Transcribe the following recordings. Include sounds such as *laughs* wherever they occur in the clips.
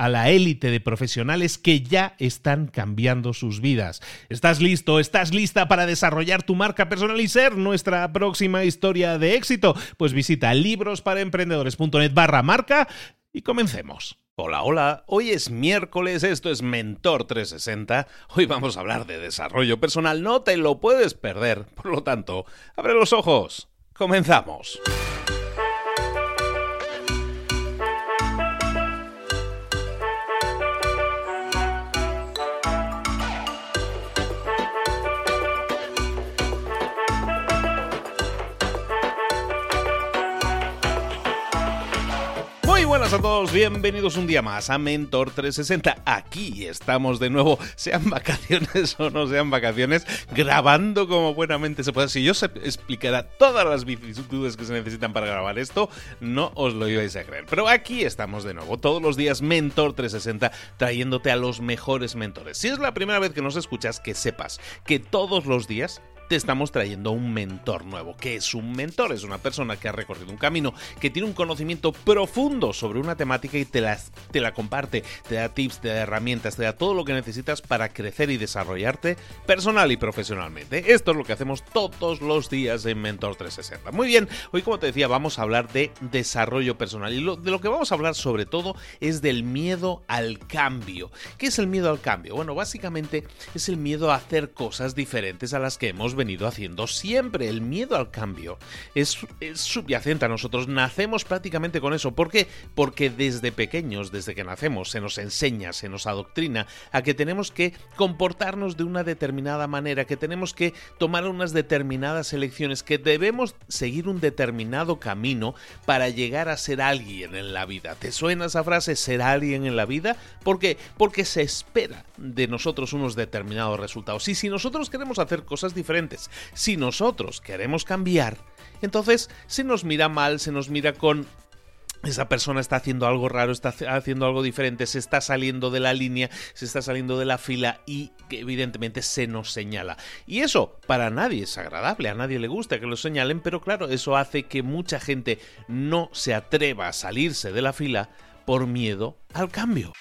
a la élite de profesionales que ya están cambiando sus vidas. ¿Estás listo? ¿Estás lista para desarrollar tu marca personal y ser nuestra próxima historia de éxito? Pues visita librosparaemprendedores.net barra marca y comencemos. Hola, hola, hoy es miércoles, esto es Mentor 360, hoy vamos a hablar de desarrollo personal, no te lo puedes perder, por lo tanto, abre los ojos, comenzamos. A todos, bienvenidos un día más a Mentor 360. Aquí estamos de nuevo, sean vacaciones *laughs* o no sean vacaciones, grabando como buenamente se puede. Si yo se explicara todas las vicisitudes que se necesitan para grabar esto, no os lo ibais a creer. Pero aquí estamos de nuevo, todos los días Mentor 360, trayéndote a los mejores mentores. Si es la primera vez que nos escuchas, que sepas que todos los días te estamos trayendo un mentor nuevo. ¿Qué es un mentor? Es una persona que ha recorrido un camino, que tiene un conocimiento profundo sobre una temática y te la, te la comparte, te da tips, te da herramientas, te da todo lo que necesitas para crecer y desarrollarte personal y profesionalmente. Esto es lo que hacemos todos los días en Mentor 360. Muy bien, hoy como te decía vamos a hablar de desarrollo personal y de lo que vamos a hablar sobre todo es del miedo al cambio. ¿Qué es el miedo al cambio? Bueno, básicamente es el miedo a hacer cosas diferentes a las que hemos venido haciendo siempre. El miedo al cambio es, subyacente a nosotros. Nacemos prácticamente con eso. ¿Por qué? Porque desde pequeños, desde que nacemos, se nos enseña, se nos adoctrina a que tenemos que comportarnos de una determinada manera, que tenemos que tomar unas determinadas elecciones, que debemos seguir un determinado camino para llegar a ser alguien en la vida. ¿Te suena esa frase, ser alguien en la vida? ¿Por qué? Porque se espera de nosotros unos determinados resultados. Y si nosotros queremos hacer cosas diferentes, si nosotros queremos cambiar, entonces se nos mira mal, se nos mira con esa persona está haciendo algo raro, está haciendo algo diferente, se está saliendo de la línea, se está saliendo de la fila y evidentemente se nos señala. Y eso para nadie es agradable, a nadie le gusta que lo señalen, pero claro, eso hace que mucha gente no se atreva a salirse de la fila por miedo al cambio.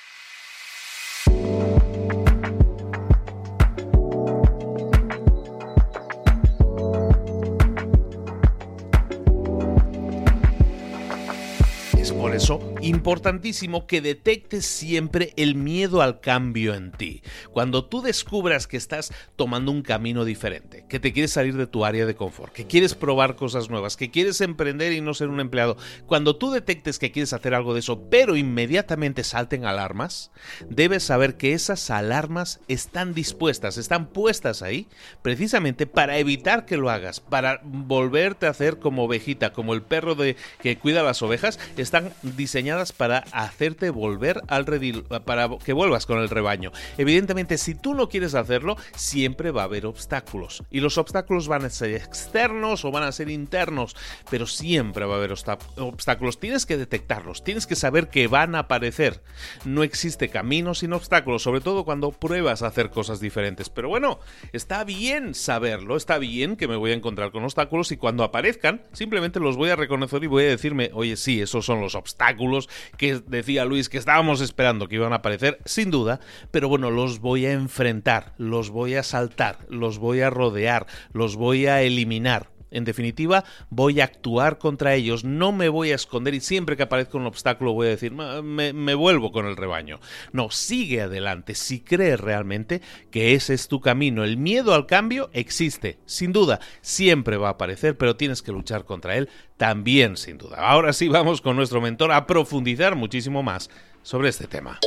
Importantísimo que detectes siempre el miedo al cambio en ti. Cuando tú descubras que estás tomando un camino diferente, que te quieres salir de tu área de confort, que quieres probar cosas nuevas, que quieres emprender y no ser un empleado, cuando tú detectes que quieres hacer algo de eso, pero inmediatamente salten alarmas, debes saber que esas alarmas están dispuestas, están puestas ahí precisamente para evitar que lo hagas, para volverte a hacer como ovejita, como el perro de que cuida las ovejas, están diseñadas para hacerte volver al redil, para que vuelvas con el rebaño. Evidentemente, si tú no quieres hacerlo, siempre va a haber obstáculos. Y los obstáculos van a ser externos o van a ser internos, pero siempre va a haber obstáculos. Tienes que detectarlos, tienes que saber que van a aparecer. No existe camino sin obstáculos, sobre todo cuando pruebas a hacer cosas diferentes. Pero bueno, está bien saberlo, está bien que me voy a encontrar con obstáculos y cuando aparezcan, simplemente los voy a reconocer y voy a decirme, oye, sí, esos son los obstáculos que decía Luis que estábamos esperando que iban a aparecer, sin duda, pero bueno, los voy a enfrentar, los voy a saltar, los voy a rodear, los voy a eliminar. En definitiva, voy a actuar contra ellos, no me voy a esconder y siempre que aparezca un obstáculo voy a decir, me, vuelvo con el rebaño. No, sigue adelante si crees realmente que ese es tu camino. El miedo al cambio existe, sin duda, siempre va a aparecer, pero tienes que luchar contra él también, sin duda. Ahora sí vamos con nuestro mentor a profundizar muchísimo más sobre este tema.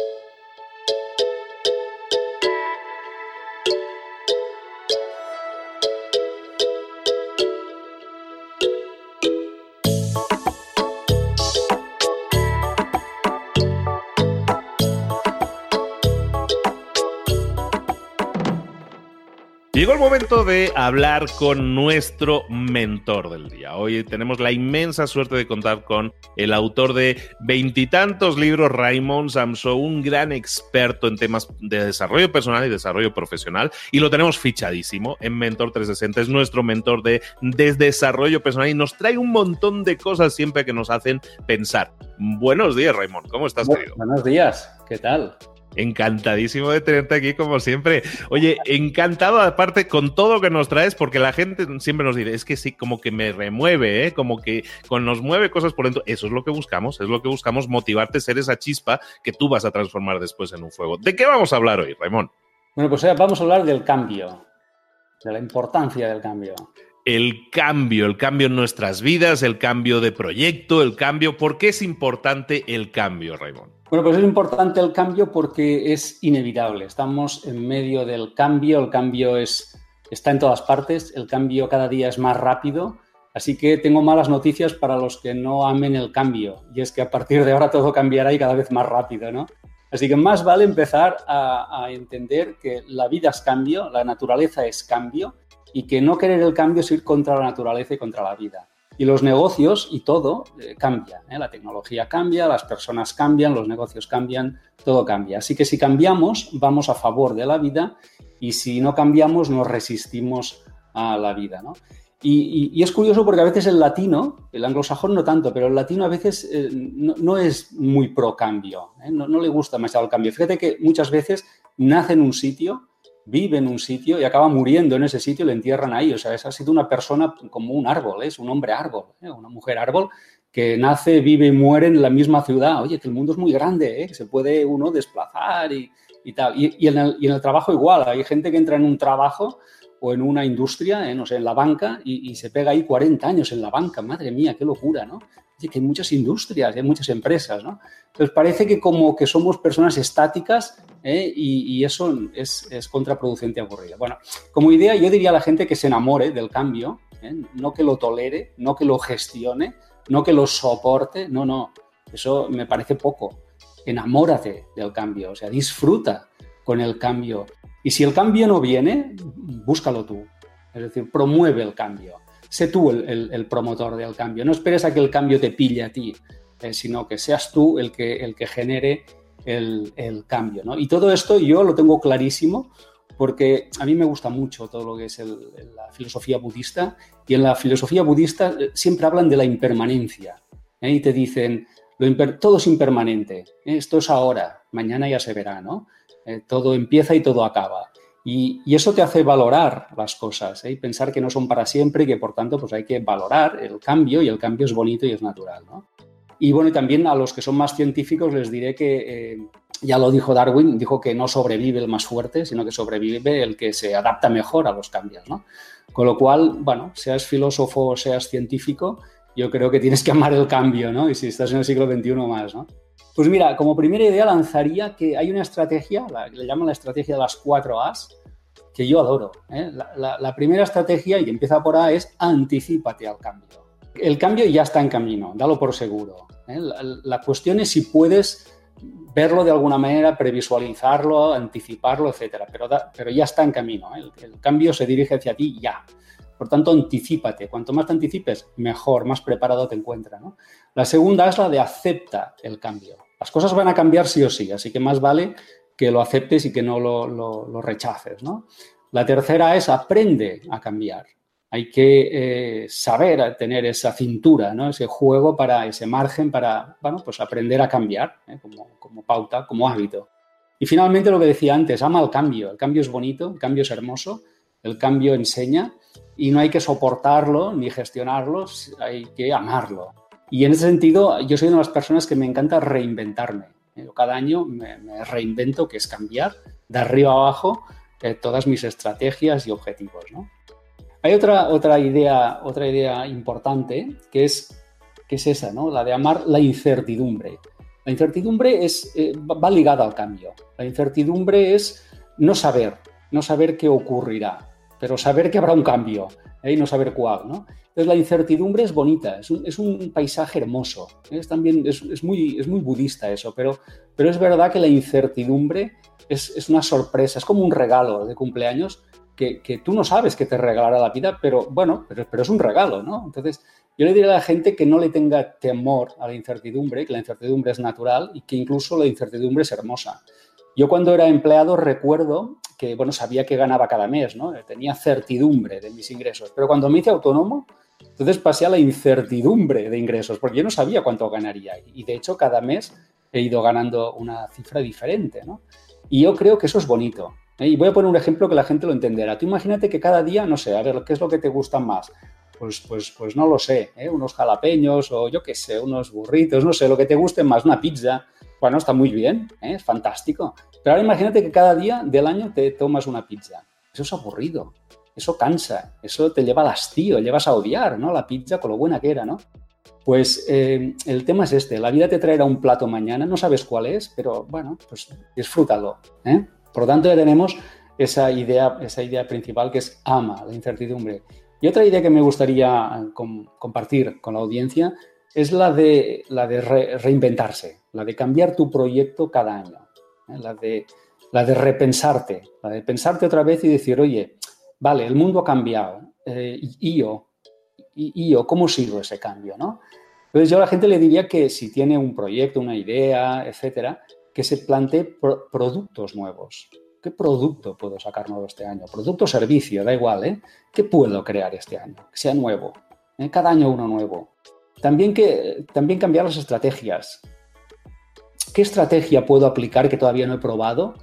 Llegó el momento de hablar con nuestro mentor del día. Hoy tenemos la inmensa suerte de contar con el autor de veintitantos libros, Raymond Samso, un gran experto en temas de desarrollo personal y desarrollo profesional. Y lo tenemos fichadísimo en Mentor 360. Es nuestro mentor de, de desarrollo personal y nos trae un montón de cosas siempre que nos hacen pensar. Buenos días, Raymond. ¿Cómo estás, querido? Buenos días. ¿Qué tal? Encantadísimo de tenerte aquí como siempre. Oye, encantado aparte con todo que nos traes, porque la gente siempre nos dice, es que sí, como que me remueve, ¿eh? como que con nos mueve cosas por dentro. Eso es lo que buscamos, es lo que buscamos, motivarte a ser esa chispa que tú vas a transformar después en un fuego. ¿De qué vamos a hablar hoy, Raimón? Bueno, pues vamos a hablar del cambio, de la importancia del cambio el cambio, el cambio en nuestras vidas, el cambio de proyecto, el cambio. ¿Por qué es importante el cambio, Raimón? Bueno, pues es importante el cambio porque es inevitable. Estamos en medio del cambio, el cambio es, está en todas partes, el cambio cada día es más rápido. Así que tengo malas noticias para los que no amen el cambio. Y es que a partir de ahora todo cambiará y cada vez más rápido, ¿no? Así que más vale empezar a, a entender que la vida es cambio, la naturaleza es cambio y que no querer el cambio es ir contra la naturaleza y contra la vida. Y los negocios y todo eh, cambia. ¿eh? La tecnología cambia, las personas cambian, los negocios cambian, todo cambia. Así que si cambiamos, vamos a favor de la vida y si no cambiamos, nos resistimos a la vida. Y, es curioso porque a veces el latino, el anglosajón no tanto, pero el latino a veces eh, no, es muy pro cambio, no, no le gusta demasiado el cambio. Fíjate que muchas veces nace en un sitio, vive en un sitio y acaba muriendo en ese sitio y le entierran ahí. O sea, esa ha sido una persona como un árbol, ¿eh? es un hombre árbol, ¿eh? una mujer árbol que nace, vive y muere en la misma ciudad. Oye, que el mundo es muy grande, ¿eh? se puede uno desplazar y, tal. Y, en el, trabajo igual, hay gente que entra en un trabajo o en una industria, no sé, en la banca y, y, se pega ahí 40 años en la banca. Madre mía, qué locura, ¿no? que hay muchas industrias, hay muchas empresas, ¿no? Entonces parece que como que somos personas estáticas ¿eh? y, eso es, contraproducente y aburrido. Bueno, como idea yo diría a la gente que se enamore del cambio, ¿eh? no que lo tolere, no que lo gestione, no que lo soporte, no, no, eso me parece poco. Enamórate del cambio, o sea, disfruta con el cambio. Y si el cambio no viene, búscalo tú. Es decir, promueve el cambio sé tú el, promotor del cambio. No esperes a que el cambio te pille a ti, eh, sino que seas tú el que, el que genere el, cambio. Y todo esto yo lo tengo clarísimo porque a mí me gusta mucho todo lo que es la filosofía budista y en la filosofía budista eh, siempre hablan de la impermanencia ¿eh? y te dicen, todo es impermanente, esto es ahora, mañana ya se verá, ¿no? todo empieza y todo acaba. Y, eso te hace valorar las cosas ¿eh? y pensar que no son para siempre y que por tanto pues hay que valorar el cambio y el cambio es bonito y es natural. ¿no? Y bueno, y también a los que son más científicos les diré que, eh, ya lo dijo Darwin, dijo que no sobrevive el más fuerte, sino que sobrevive el que se adapta mejor a los cambios. ¿no? Con lo cual, bueno, seas filósofo o seas científico, yo creo que tienes que amar el cambio, ¿no? Y si estás en el siglo XXI más, ¿no? Pues mira, como primera idea lanzaría que hay una estrategia, le llaman la estrategia de las cuatro A's, que yo adoro. ¿eh? La, primera estrategia, y empieza por A, es anticipate al cambio. El cambio ya está en camino, dalo por seguro. ¿eh? La, cuestión es si puedes verlo de alguna manera, previsualizarlo, anticiparlo, etcétera. Pero, ya está en camino. ¿eh? El, cambio se dirige hacia ti ya. Por tanto, anticipate. Cuanto más te anticipes, mejor, más preparado te encuentras. La segunda es la de acepta el cambio. Las cosas van a cambiar sí o sí, así que más vale que lo aceptes y que no lo, rechaces. La tercera es aprende a cambiar. Hay que eh, saber tener esa cintura, ¿no? ese juego para ese margen para bueno, pues aprender a cambiar ¿eh? como, pauta, como hábito. Y finalmente lo que decía antes, ama el cambio. El cambio es bonito, el cambio es hermoso, el cambio enseña y no hay que soportarlo ni gestionarlo, hay que amarlo. Y en ese sentido, yo soy una de las personas que me encanta reinventarme. Cada año me, reinvento, que es cambiar de arriba a abajo eh, todas mis estrategias y objetivos. Hay otra, otra, idea, otra idea importante que es, que es esa, ¿no? la de amar la incertidumbre. La incertidumbre es, eh, va ligada al cambio. La incertidumbre es no saber, no saber qué ocurrirá, pero saber que habrá un cambio ¿eh? y no saber cuál. ¿no? Entonces la incertidumbre es bonita, es un, paisaje hermoso, es también es, muy, es muy budista eso, pero, pero es verdad que la incertidumbre es, una sorpresa, es como un regalo de cumpleaños que, tú no sabes que te regalará la vida, pero bueno, pero, es un regalo, ¿no? Entonces yo le diría a la gente que no le tenga temor a la incertidumbre, que la incertidumbre es natural y que incluso la incertidumbre es hermosa. Yo cuando era empleado recuerdo que, bueno, sabía que ganaba cada mes, ¿no? Tenía certidumbre de mis ingresos, pero cuando me hice autónomo, entonces pasé a la incertidumbre de ingresos, porque yo no sabía cuánto ganaría. Y de hecho, cada mes he ido ganando una cifra diferente, ¿no? Y yo creo que eso es bonito. ¿Eh? Y voy a poner un ejemplo que la gente lo entenderá. Tú imagínate que cada día, no sé, a ver, ¿qué es lo que te gusta más? Pues, pues, pues no lo sé, ¿eh? unos jalapeños o yo qué sé, unos burritos, no sé, lo que te guste más, una pizza. Bueno, está muy bien, ¿eh? es fantástico. Pero ahora imagínate que cada día del año te tomas una pizza. Eso es aburrido eso cansa, eso te lleva al hastío, llevas a odiar, ¿no? La pizza con lo buena que era, ¿no? Pues el tema es este, la vida te traerá un plato mañana, no sabes cuál es, pero bueno, pues disfrútalo. Por lo tanto, ya tenemos esa idea, esa idea principal que es ama, la incertidumbre. Y otra idea que me gustaría compartir con la audiencia es la de, la de reinventarse, la de cambiar tu proyecto cada año, ¿eh? la, de, la de repensarte, la de pensarte otra vez y decir, oye, vale, el mundo ha cambiado, eh, y yo, y, yo, ¿cómo sigo ese cambio? ¿no? Entonces yo a la gente le diría que si tiene un proyecto, una idea, etcétera, que se plantee productos nuevos. ¿Qué producto puedo sacar nuevo este año? Producto o servicio, da igual, ¿eh? ¿Qué puedo crear este año? Que sea nuevo. ¿eh? Cada año uno nuevo. También, que, también cambiar las estrategias. ¿Qué estrategia puedo aplicar que todavía no he probado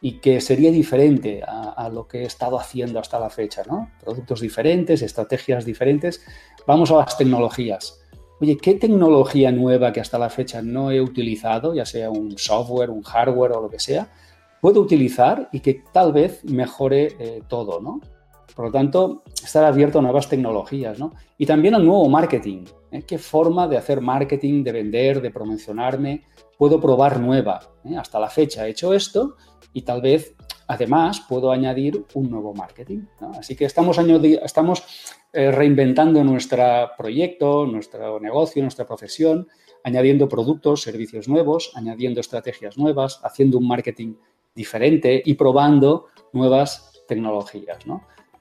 y que sería diferente a, lo que he estado haciendo hasta la fecha, ¿no? Productos diferentes, estrategias diferentes. Vamos a las tecnologías. Oye, ¿qué tecnología nueva que hasta la fecha no he utilizado, ya sea un software, un hardware o lo que sea, puedo utilizar y que tal vez mejore eh, todo, ¿no? Por lo tanto, estar abierto a nuevas tecnologías, ¿no? Y también al nuevo marketing. ¿Eh? ¿Qué forma de hacer marketing, de vender, de promocionarme puedo probar nueva? ¿eh? Hasta la fecha he hecho esto y tal vez además puedo añadir un nuevo marketing. Así que estamos, estamos eh, reinventando nuestro proyecto, nuestro negocio, nuestra profesión, añadiendo productos, servicios nuevos, añadiendo estrategias nuevas, haciendo un marketing diferente y probando nuevas tecnologías.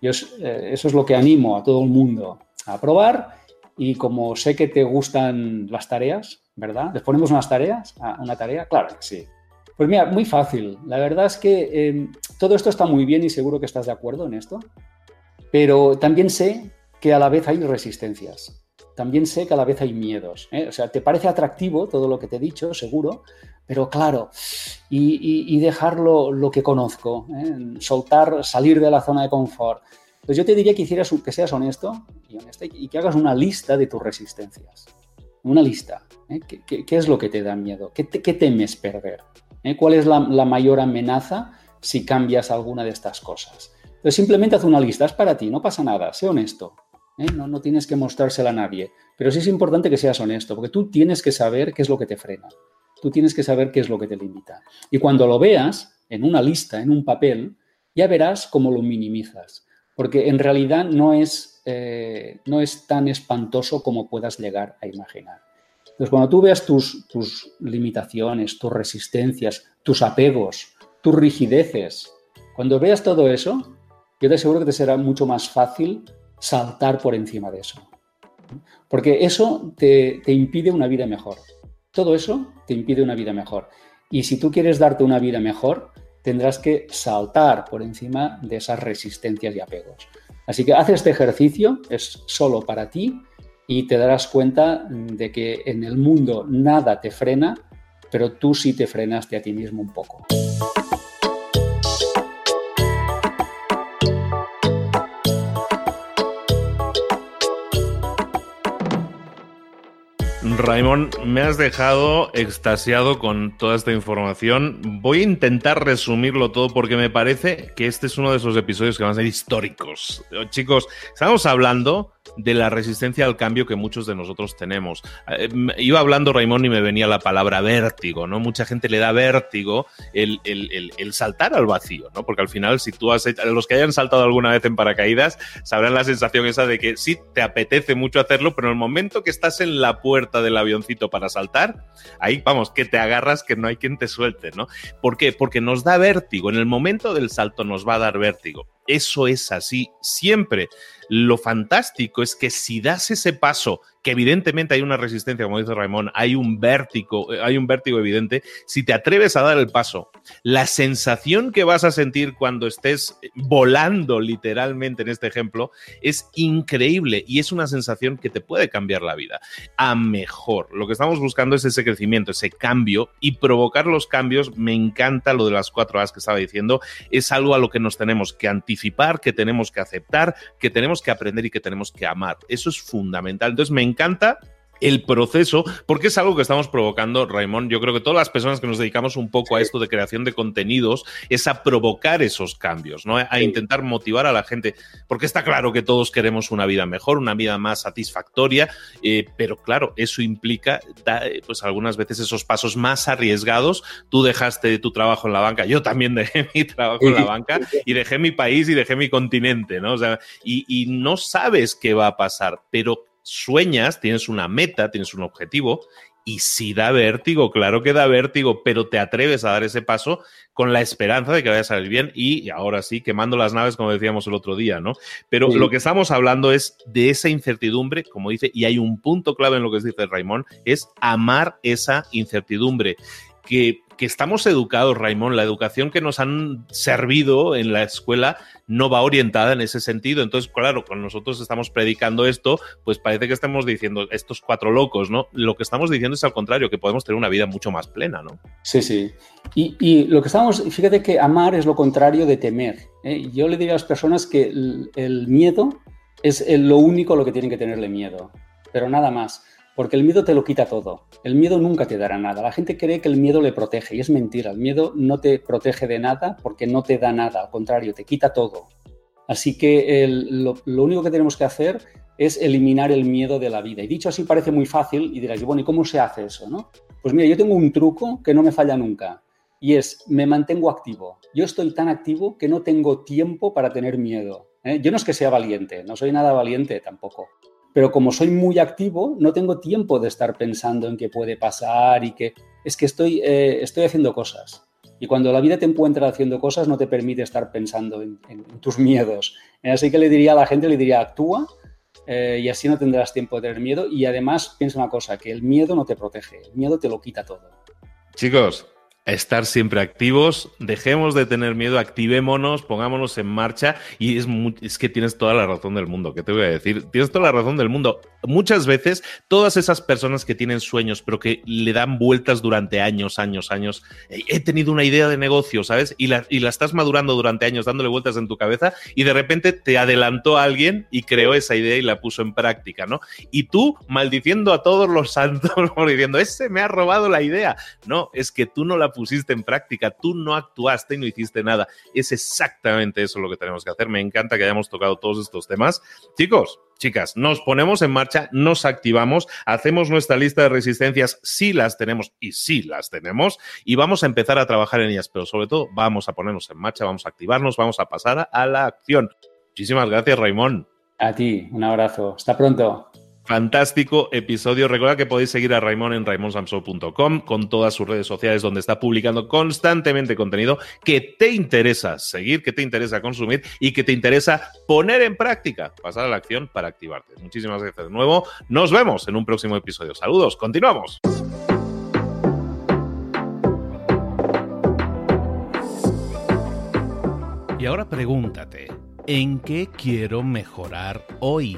Eh, eso es lo que animo a todo el mundo a probar y como sé que te gustan las tareas, ¿verdad? ¿Les ponemos unas tareas? ¿Una tarea? Claro que sí. Pues mira, muy fácil. La verdad es que em, todo esto está muy bien y seguro que estás de acuerdo en esto, pero también sé que a la vez hay resistencias. También sé que a la vez hay miedos. ¿eh? O sea, te parece atractivo todo lo que te he dicho, seguro, pero claro, y, dejarlo lo que conozco, ¿eh? soltar, salir de la zona de confort. Pues yo te diría que hicieras que seas honesto y, y que hagas una lista de tus resistencias. Una lista. ¿eh? ¿Qué, es lo que te da miedo? ¿Qué, qué temes perder? ¿eh? ¿Cuál es la, mayor amenaza si cambias alguna de estas cosas? Entonces simplemente haz una lista, es para ti, no pasa nada, sé honesto. ¿eh? No, no tienes que mostrársela a nadie, pero sí es importante que seas honesto, porque tú tienes que saber qué es lo que te frena, tú tienes que saber qué es lo que te limita. Y cuando lo veas en una lista, en un papel, ya verás cómo lo minimizas, porque en realidad no es eh, no es tan espantoso como puedas llegar a imaginar. Entonces, cuando tú veas tus, tus limitaciones, tus resistencias, tus apegos, tus rigideces, cuando veas todo eso, yo te aseguro que te será mucho más fácil saltar por encima de eso. Porque eso te, te impide una vida mejor. Todo eso te impide una vida mejor. Y si tú quieres darte una vida mejor, tendrás que saltar por encima de esas resistencias y apegos. Así que haz este ejercicio, es solo para ti y te darás cuenta de que en el mundo nada te frena, pero tú sí te frenaste a ti mismo un poco. Raimón, me has dejado extasiado con toda esta información. Voy a intentar resumirlo todo porque me parece que este es uno de esos episodios que van a ser históricos. Chicos, estamos hablando de la resistencia al cambio que muchos de nosotros tenemos. Eh, iba hablando Raimón y me venía la palabra vértigo, ¿no? Mucha gente le da vértigo el, saltar al vacío, ¿no? Porque al final, si tú has los que hayan saltado alguna vez en paracaídas, sabrán la sensación esa de que sí te apetece mucho hacerlo, pero en el momento que estás en la puerta del avioncito para saltar, ahí vamos, que te agarras, que no hay quien te suelte, ¿no? ¿Por qué? Porque nos da vértigo. En el momento del salto nos va a dar vértigo. Eso es así siempre. Lo fantástico es que si das ese paso que evidentemente hay una resistencia, como dice Ramón, hay un vértigo, eh, hay un vértigo evidente, si te atreves a dar el paso, la sensación que vas a sentir cuando estés volando literalmente en este ejemplo es increíble y es una sensación que te puede cambiar la vida a mejor. Lo que estamos buscando es ese crecimiento, ese cambio y provocar los cambios. Me encanta lo de las cuatro A's que estaba diciendo, es algo a lo que nos tenemos que anticipar, que tenemos que aceptar, que tenemos que aprender y que tenemos que amar. Eso es fundamental. Entonces me encanta el proceso, porque es algo que estamos provocando, Raymond. Yo creo que todas las personas que nos dedicamos un poco a esto de creación de contenidos es a provocar esos cambios, ¿no? A intentar motivar a la gente, porque está claro que todos queremos una vida mejor, una vida más satisfactoria, eh, pero claro, eso implica, pues algunas veces esos pasos más arriesgados. Tú dejaste tu trabajo en la banca, yo también dejé *laughs* mi trabajo en la banca y dejé mi país y dejé mi continente, ¿no? O sea, y, y no sabes qué va a pasar, pero sueñas, tienes una meta, tienes un objetivo y si da vértigo, claro que da vértigo, pero te atreves a dar ese paso con la esperanza de que vaya a salir bien y ahora sí, quemando las naves, como decíamos el otro día, ¿no? Pero lo que estamos hablando es de esa incertidumbre, como dice, y hay un punto clave en lo que dice Raimón, es amar esa incertidumbre que, estamos educados, Raimón, la educación que nos han servido en la escuela no va orientada en ese sentido. Entonces, claro, cuando nosotros estamos predicando esto, pues parece que estamos diciendo estos cuatro locos, ¿no? Lo que estamos diciendo es al contrario, que podemos tener una vida mucho más plena, ¿no? Sí, sí. Y, lo que estamos, fíjate que amar es lo contrario de temer. ¿eh? Yo le diría a las personas que el, miedo es lo único a lo que tienen que tenerle miedo, pero nada más. Porque el miedo te lo quita todo. El miedo nunca te dará nada. La gente cree que el miedo le protege y es mentira. El miedo no te protege de nada porque no te da nada. Al contrario, te quita todo. Así que lo, único que tenemos que hacer es eliminar el miedo de la vida. Y dicho así parece muy fácil y dirás, bueno, ¿y cómo se hace eso? No? Pues mira, yo tengo un truco que no me falla nunca y es me mantengo activo. Yo estoy tan activo que no tengo tiempo para tener miedo. ¿eh? Yo no es que sea valiente, no soy nada valiente tampoco pero como soy muy activo, no tengo tiempo de estar pensando en qué puede pasar y que es que estoy, eh, estoy haciendo cosas. Y cuando la vida te encuentra haciendo cosas, no te permite estar pensando en, tus miedos. Así que le diría a la gente, le diría, actúa eh, y así no tendrás tiempo de tener miedo. Y además, piensa una cosa, que el miedo no te protege, el miedo te lo quita todo. Chicos, estar siempre activos, dejemos de tener miedo, activémonos, pongámonos en marcha y es, es que tienes toda la razón del mundo, ¿qué te voy a decir? Tienes toda la razón del mundo. Muchas veces todas esas personas que tienen sueños pero que le dan vueltas durante años, años, años, he tenido una idea de negocio, ¿sabes? Y la, y la estás madurando durante años dándole vueltas en tu cabeza y de repente te adelantó alguien y creó esa idea y la puso en práctica, ¿no? Y tú maldiciendo a todos los santos, *laughs* diciendo, ese me ha robado la idea. No, es que tú no la pusiste en práctica, tú no actuaste y no hiciste nada. Es exactamente eso lo que tenemos que hacer. Me encanta que hayamos tocado todos estos temas. Chicos, chicas, nos ponemos en marcha, nos activamos, hacemos nuestra lista de resistencias si las tenemos y si las tenemos y vamos a empezar a trabajar en ellas, pero sobre todo vamos a ponernos en marcha, vamos a activarnos, vamos a pasar a la acción. Muchísimas gracias, Raimón. A ti, un abrazo. Hasta pronto. Fantástico episodio. Recuerda que podéis seguir a Raimón en raimonsamso.com con todas sus redes sociales donde está publicando constantemente contenido que te interesa seguir, que te interesa consumir y que te interesa poner en práctica, pasar a la acción para activarte. Muchísimas gracias de nuevo. Nos vemos en un próximo episodio. Saludos, continuamos. Y ahora pregúntate, ¿en qué quiero mejorar hoy?